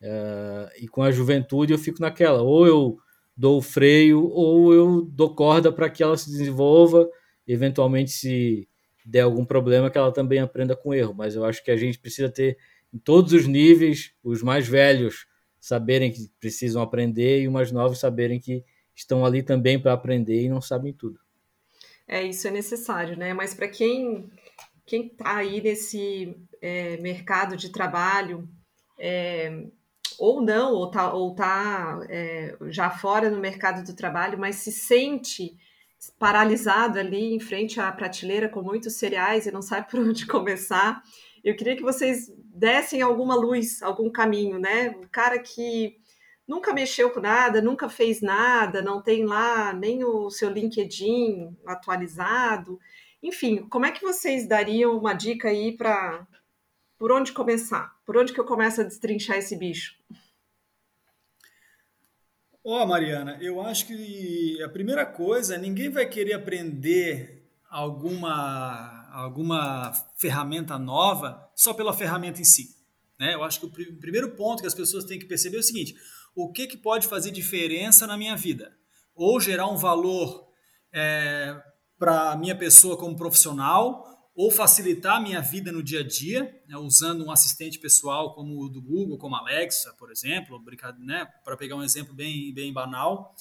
Uh, e com a juventude eu fico naquela, ou eu dou freio, ou eu dou corda para que ela se desenvolva, eventualmente se der algum problema, que ela também aprenda com erro. Mas eu acho que a gente precisa ter em todos os níveis, os mais velhos saberem que precisam aprender e os mais novos saberem que estão ali também para aprender e não sabem tudo. É, isso é necessário, né? Mas para quem quem está aí nesse é, mercado de trabalho, é, ou não, ou está ou tá, é, já fora no mercado do trabalho, mas se sente paralisado ali em frente à prateleira com muitos cereais e não sabe <laughs> por onde começar. Eu queria que vocês dessem alguma luz, algum caminho, né? O cara que nunca mexeu com nada, nunca fez nada, não tem lá nem o seu LinkedIn atualizado. Enfim, como é que vocês dariam uma dica aí para por onde começar? Por onde que eu começo a destrinchar esse bicho? Ó, oh, Mariana, eu acho que a primeira coisa, ninguém vai querer aprender alguma alguma ferramenta nova só pela ferramenta em si. Né? Eu acho que o pr primeiro ponto que as pessoas têm que perceber é o seguinte: o que, que pode fazer diferença na minha vida? Ou gerar um valor é, para a minha pessoa como profissional, ou facilitar a minha vida no dia a dia, né, usando um assistente pessoal como o do Google, como Alexa, por exemplo, né, para pegar um exemplo bem, bem banal.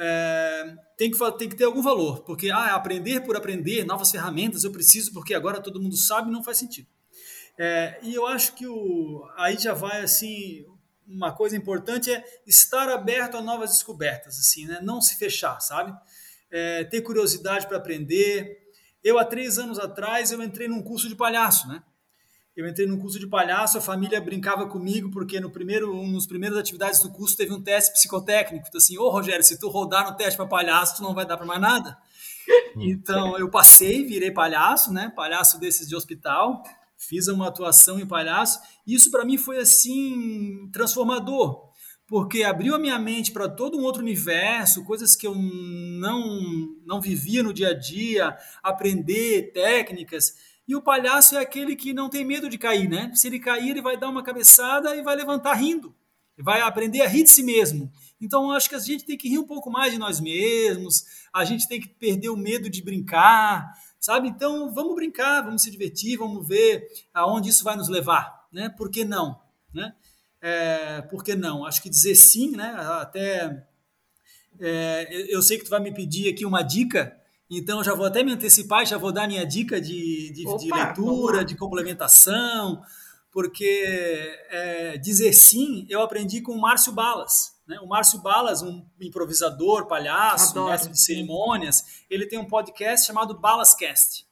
É, tem, que, tem que ter algum valor, porque ah, aprender por aprender, novas ferramentas eu preciso porque agora todo mundo sabe, não faz sentido. É, e eu acho que o, aí já vai assim uma coisa importante é estar aberto a novas descobertas, assim, né? Não se fechar, sabe? É, ter curiosidade para aprender. Eu há três anos atrás eu entrei num curso de palhaço, né? Eu entrei num curso de palhaço, a família brincava comigo porque no primeiro, um, nos primeiras atividades do curso teve um teste psicotécnico. Então assim, ô oh, Rogério, se tu rodar no teste para palhaço, tu não vai dar para mais nada. Hum. Então eu passei, virei palhaço, né? Palhaço desses de hospital fiz uma atuação em palhaço. Isso para mim foi assim transformador, porque abriu a minha mente para todo um outro universo, coisas que eu não não vivia no dia a dia, aprender técnicas. E o palhaço é aquele que não tem medo de cair, né? Se ele cair, ele vai dar uma cabeçada e vai levantar rindo. Vai aprender a rir de si mesmo. Então, acho que a gente tem que rir um pouco mais de nós mesmos, a gente tem que perder o medo de brincar, sabe? Então, vamos brincar, vamos se divertir, vamos ver aonde isso vai nos levar, né? Por que não, né? É, por que não? Acho que dizer sim, né? Até é, eu sei que tu vai me pedir aqui uma dica, então já vou até me antecipar, já vou dar minha dica de, de, Opa, de leitura, de complementação, porque é, dizer sim eu aprendi com o Márcio Balas. Né? O Márcio Balas, um improvisador, palhaço, Adoro. mestre de cerimônias, ele tem um podcast chamado Balascast.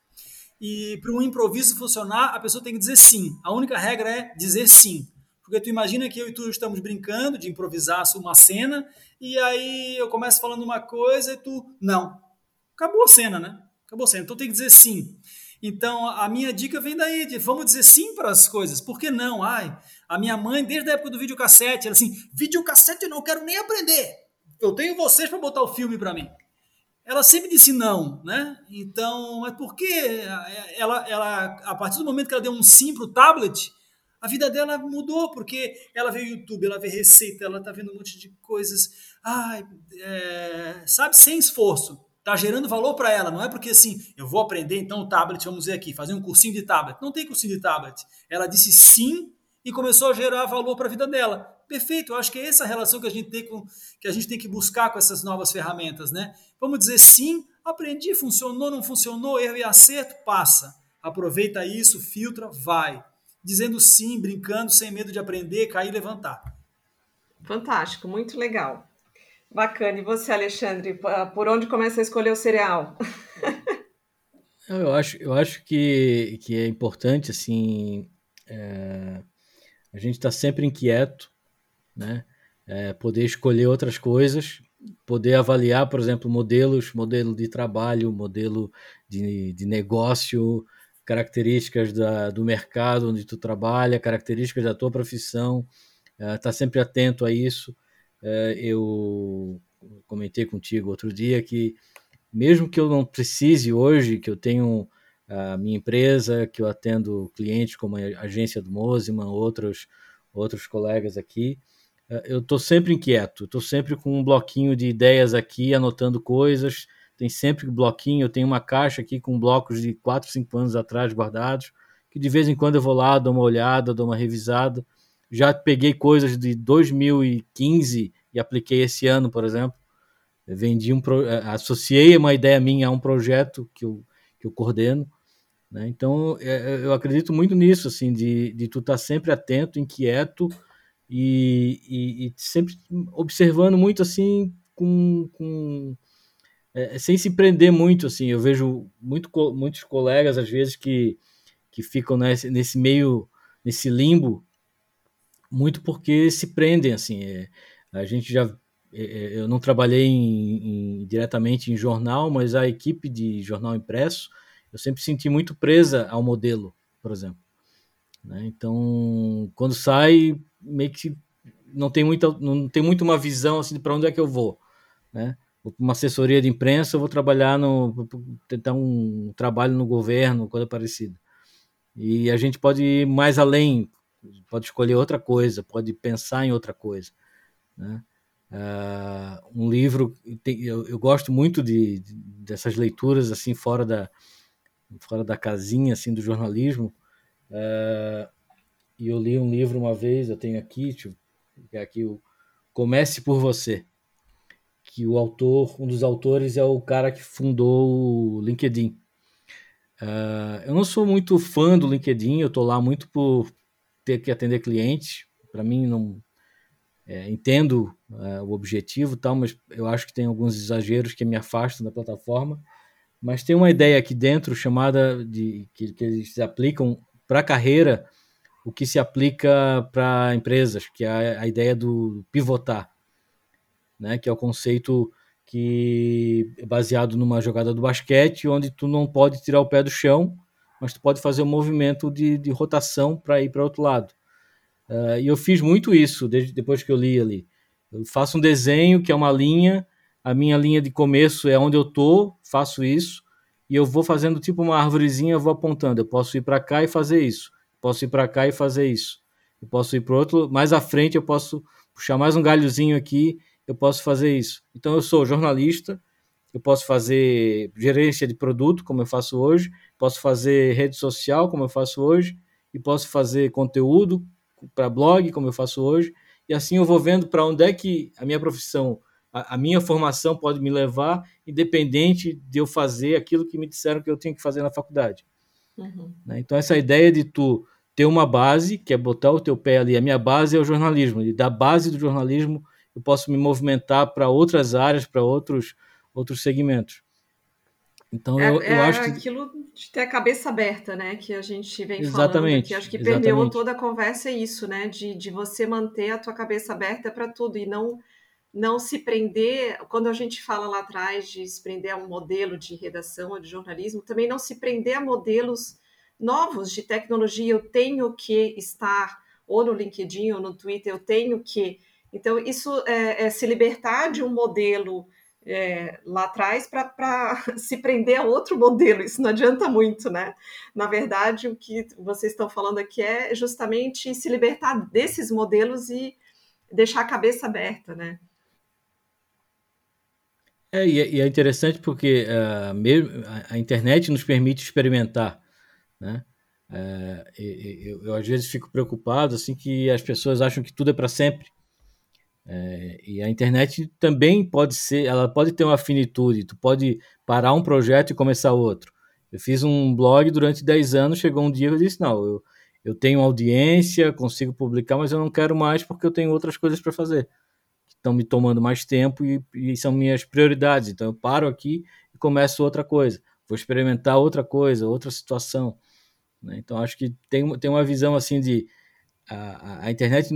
E para um improviso funcionar, a pessoa tem que dizer sim. A única regra é dizer sim. Porque tu imagina que eu e tu estamos brincando de improvisar uma cena, e aí eu começo falando uma coisa e tu, não. Acabou a cena, né? Acabou a cena. Então tem que dizer sim. Então, a minha dica vem daí, de vamos dizer sim para as coisas. Por que não? Ai, a minha mãe, desde a época do videocassete, ela assim, videocassete eu não quero nem aprender. Eu tenho vocês para botar o filme para mim. Ela sempre disse não, né? Então, mas por que ela, ela, a partir do momento que ela deu um sim para o tablet, a vida dela mudou, porque ela vê YouTube, ela vê receita, ela tá vendo um monte de coisas, ai, é, sabe, sem esforço está gerando valor para ela. Não é porque assim, eu vou aprender então o tablet, vamos ver aqui, fazer um cursinho de tablet. Não tem cursinho de tablet. Ela disse sim e começou a gerar valor para a vida dela. Perfeito, eu acho que é essa relação que a gente tem com, que a gente tem que buscar com essas novas ferramentas, né? Vamos dizer sim, aprendi, funcionou, não funcionou, erro e acerto, passa. Aproveita isso, filtra, vai. Dizendo sim, brincando, sem medo de aprender, cair e levantar. Fantástico, muito legal. Bacana. E você, Alexandre, por onde começa a escolher o cereal? <laughs> Eu acho, eu acho que, que é importante, assim, é, a gente está sempre inquieto, né? É, poder escolher outras coisas, poder avaliar, por exemplo, modelos, modelo de trabalho, modelo de, de negócio, características da, do mercado onde tu trabalha, características da tua profissão, estar tá sempre atento a isso. É, eu comentei contigo outro dia que mesmo que eu não precise hoje, que eu tenho a minha empresa, que eu atendo clientes como a agência do Mosiman, outros outros colegas aqui, é, eu estou sempre inquieto, estou sempre com um bloquinho de ideias aqui, anotando coisas, tem sempre bloquinho, eu tenho uma caixa aqui com blocos de 4, 5 anos atrás guardados, que de vez em quando eu vou lá, dou uma olhada, dou uma revisada, já peguei coisas de 2015 e apliquei esse ano, por exemplo. Eu vendi um pro... Eh, associei uma ideia minha a um projeto que eu, que eu coordeno. Né? Então, é, é, eu acredito muito nisso, assim, de, de tu estar tá sempre atento, inquieto e, e, e sempre observando muito, assim, com, com é, sem se prender muito, assim. Eu vejo muito, muitos colegas, às vezes, que, que ficam nesse, nesse meio, nesse limbo, muito porque se prendem, assim. É, a gente já é, é, eu não trabalhei em, em, diretamente em jornal, mas a equipe de jornal impresso eu sempre senti muito presa ao modelo, por exemplo. Né? Então, quando sai, meio que não tem muita, não tem muito uma visão assim para onde é que eu vou, né? Uma assessoria de imprensa, eu vou trabalhar no tentar um trabalho no governo, coisa parecida. E a gente pode ir mais além, pode escolher outra coisa, pode pensar em outra coisa, né? Uh, um livro eu, eu gosto muito de, de, dessas leituras assim fora da fora da casinha assim do jornalismo. Uh, e eu li um livro uma vez eu tenho aqui pegar aqui o comece por você que o autor um dos autores é o cara que fundou o LinkedIn. Uh, eu não sou muito fã do LinkedIn eu tô lá muito por ter que atender clientes. Para mim não é, entendo é, o objetivo tal, mas eu acho que tem alguns exageros que me afastam da plataforma. Mas tem uma ideia aqui dentro chamada de que, que eles aplicam para a carreira o que se aplica para empresas, que é a ideia do pivotar, né? Que é o conceito que é baseado numa jogada do basquete, onde tu não pode tirar o pé do chão, mas tu pode fazer um movimento de, de rotação para ir para outro lado. Uh, e eu fiz muito isso desde depois que eu li ali. Eu faço um desenho que é uma linha, a minha linha de começo é onde eu tô, faço isso, e eu vou fazendo tipo uma árvorezinha, eu vou apontando. Eu posso ir para cá e fazer isso, posso ir para cá e fazer isso, eu posso ir para outro, mais à frente eu posso puxar mais um galhozinho aqui, eu posso fazer isso. Então eu sou jornalista, eu posso fazer gerência de produto, como eu faço hoje, posso fazer rede social, como eu faço hoje, e posso fazer conteúdo, para blog, como eu faço hoje, e assim eu vou vendo para onde é que a minha profissão, a, a, minha formação pode me levar, independente de eu fazer aquilo que me disseram que eu tinha que fazer na faculdade. Uhum. Né? Então, essa ideia de tu ter uma base, que é botar o teu pé ali, a minha base é o jornalismo, e da base do jornalismo eu posso me movimentar para outras áreas, para outros, outros segmentos. Então, é, eu, eu é acho que. aquilo de ter a cabeça aberta, né? Que a gente vem exatamente, falando aqui. Acho que exatamente. perdeu toda a conversa é isso, né? De, de você manter a tua cabeça aberta para tudo e não não se prender, quando a gente fala lá atrás de se prender a um modelo de redação ou de jornalismo, também não se prender a modelos novos de tecnologia. Eu tenho que estar ou no LinkedIn ou no Twitter, eu tenho que. Então, isso é, é se libertar de um modelo é, lá atrás para <laughs> se prender a outro modelo. Isso não adianta muito, né? Na verdade, o que vocês estão falando aqui é justamente se libertar desses modelos e deixar a cabeça aberta, né? É, e é, é interessante porque uh, a internet nos permite experimentar, né? Uh, eu, eu, às vezes fico preocupado assim que as pessoas acham que tudo é para sempre é, e a internet também pode ser, ela pode ter uma finitude, tu pode parar um projeto e começar outro. Eu fiz um blog durante 10 anos, chegou um dia eu disse, não, eu, eu tenho audiência, consigo publicar, mas eu não quero mais porque eu tenho outras coisas para fazer, que estão me tomando mais tempo e, e são minhas prioridades. Então eu paro aqui e começo outra coisa, vou experimentar outra coisa, outra situação. Né? Então acho que tem, tem uma visão assim de a, a internet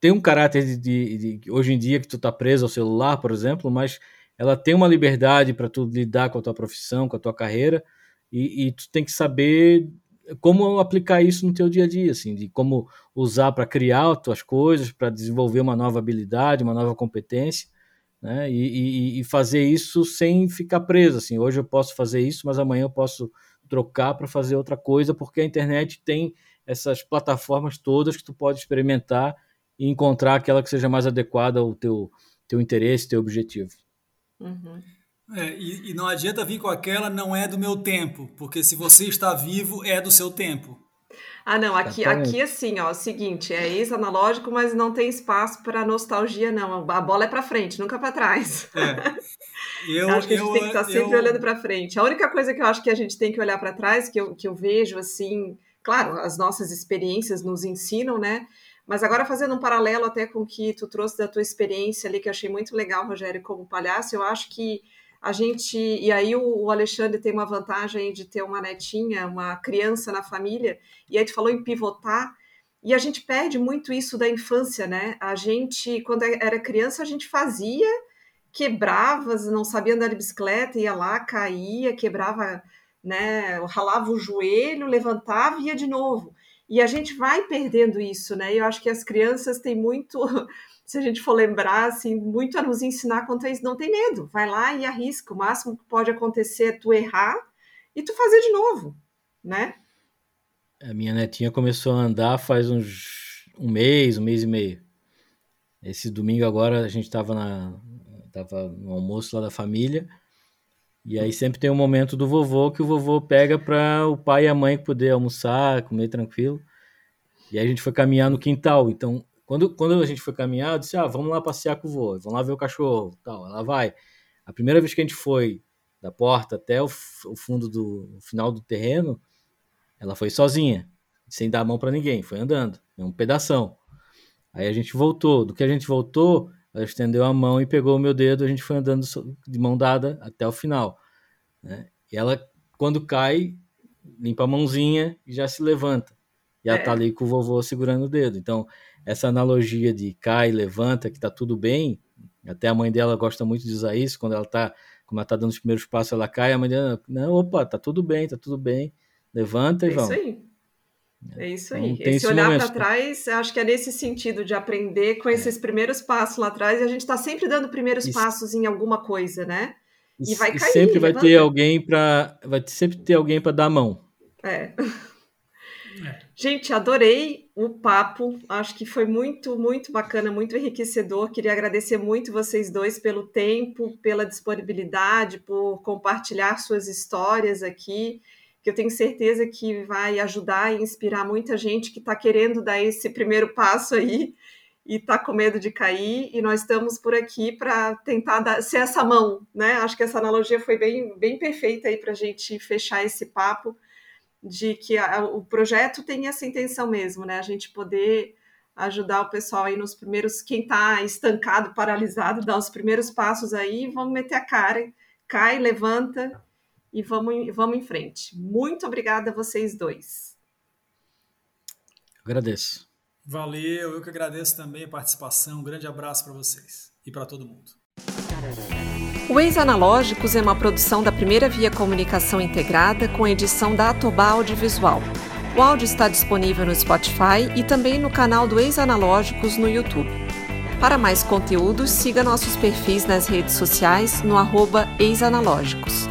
tem um caráter de, de, de, hoje em dia que tu tá preso ao celular, por exemplo, mas ela tem uma liberdade para tu lidar com a tua profissão, com a tua carreira, e, e, tu tem que saber como aplicar isso no teu dia a dia, assim, de como usar para criar as tuas coisas, para desenvolver uma nova habilidade, uma nova competência, né? E, e, e, fazer isso sem ficar preso, assim. Hoje eu posso fazer isso, mas amanhã eu posso trocar para fazer outra coisa, porque a internet tem essas plataformas todas que tu pode experimentar e encontrar aquela que seja mais adequada ao teu, teu interesse, teu objetivo. Uhum. É, e, e, não adianta vir com aquela não é do meu tempo, porque se você está vivo, é do seu tempo. Ah, não, aqui, aqui assim, ó, o seguinte, é ex-analógico, mas não tem espaço para nostalgia, não. A bola é para frente, nunca para trás. É. <laughs> Eu, acho que a gente eu, tem que estar sempre eu... olhando para frente. A única coisa que eu acho que a gente tem que olhar para trás, que eu, que eu vejo assim, Claro, as nossas experiências nos ensinam, né? Mas agora fazendo um paralelo até com o que tu trouxe da tua experiência ali, que eu achei muito legal, Rogério, como palhaço, eu acho que a gente. E aí o, Alexandre tem uma vantagem de ter uma netinha, uma criança na família, e aí tu falou em pivotar, e a gente perde muito isso da infância, né? A gente, quando era criança, a gente fazia, quebrava, não sabia andar de bicicleta, ia lá, caía, quebrava, né? Ralava o joelho, levantava e ia de novo. E a gente vai perdendo isso, né? Eu acho que as crianças têm muito <laughs> se a gente for lembrar, assim, muito a nos ensinar quanto a isso. Não tem medo, vai lá e arrisca. O máximo que pode acontecer é tu errar e tu fazer de novo, né? A minha netinha começou a andar faz uns um mês, um mês e meio. Esse domingo agora a gente estava na tava no almoço lá da família e aí sempre tem um momento do vovô que o vovô pega para o pai e a mãe poder almoçar, comer tranquilo. E aí a gente foi caminhar no quintal. Então quando, quando a gente foi caminhar, eu disse: Ah, vamos lá passear com o vô, vamos lá ver o cachorro. tal. Ela vai. A primeira vez que a gente foi da porta até o, o fundo do o final do terreno, ela foi sozinha, sem dar a mão para ninguém, foi andando, um pedação. Aí a gente voltou. Do que a gente voltou, ela estendeu a mão e pegou o meu dedo, a gente foi andando de mão dada até o final. Né? E ela, quando cai, limpa a mãozinha e já se levanta. E ela é. tá ali com o vovô segurando o dedo. Então, essa analogia de cai, levanta, que tá tudo bem, até a mãe dela gosta muito de usar isso, quando ela tá, como ela tá dando os primeiros passos, ela cai, a mãe dela, não, opa, tá tudo bem, tá tudo bem, levanta e é vamos. Isso aí. É isso aí. Então, esse olhar para trás, acho que é nesse sentido de aprender com esses é. primeiros passos lá atrás, e a gente está sempre dando primeiros isso. passos em alguma coisa, né? E, e vai cair. E sempre vai levanta. ter alguém para, vai sempre ter alguém para dar a mão. <laughs> É. Gente, adorei o papo. Acho que foi muito, muito bacana, muito enriquecedor. Queria agradecer muito vocês dois pelo tempo, pela disponibilidade, por compartilhar suas histórias aqui, que eu tenho certeza que vai ajudar e inspirar muita gente que está querendo dar esse primeiro passo aí e está com medo de cair. E nós estamos por aqui para tentar dar, ser essa mão, né? Acho que essa analogia foi bem, bem perfeita aí para a gente fechar esse papo de que a, o projeto tem essa intenção mesmo, né? A gente poder ajudar o pessoal aí nos primeiros, quem está estancado, paralisado, dar os primeiros passos aí, vamos meter a cara, cai, levanta e vamos, vamos em frente. Muito obrigada a vocês dois. Agradeço. Valeu, eu que agradeço também a participação. Um grande abraço para vocês e para todo mundo. O Ex-Analógicos é uma produção da Primeira Via Comunicação Integrada com edição da Atobá Audiovisual. O áudio está disponível no Spotify e também no canal do Ex-Analógicos no YouTube. Para mais conteúdos, siga nossos perfis nas redes sociais no arroba Ex-Analógicos.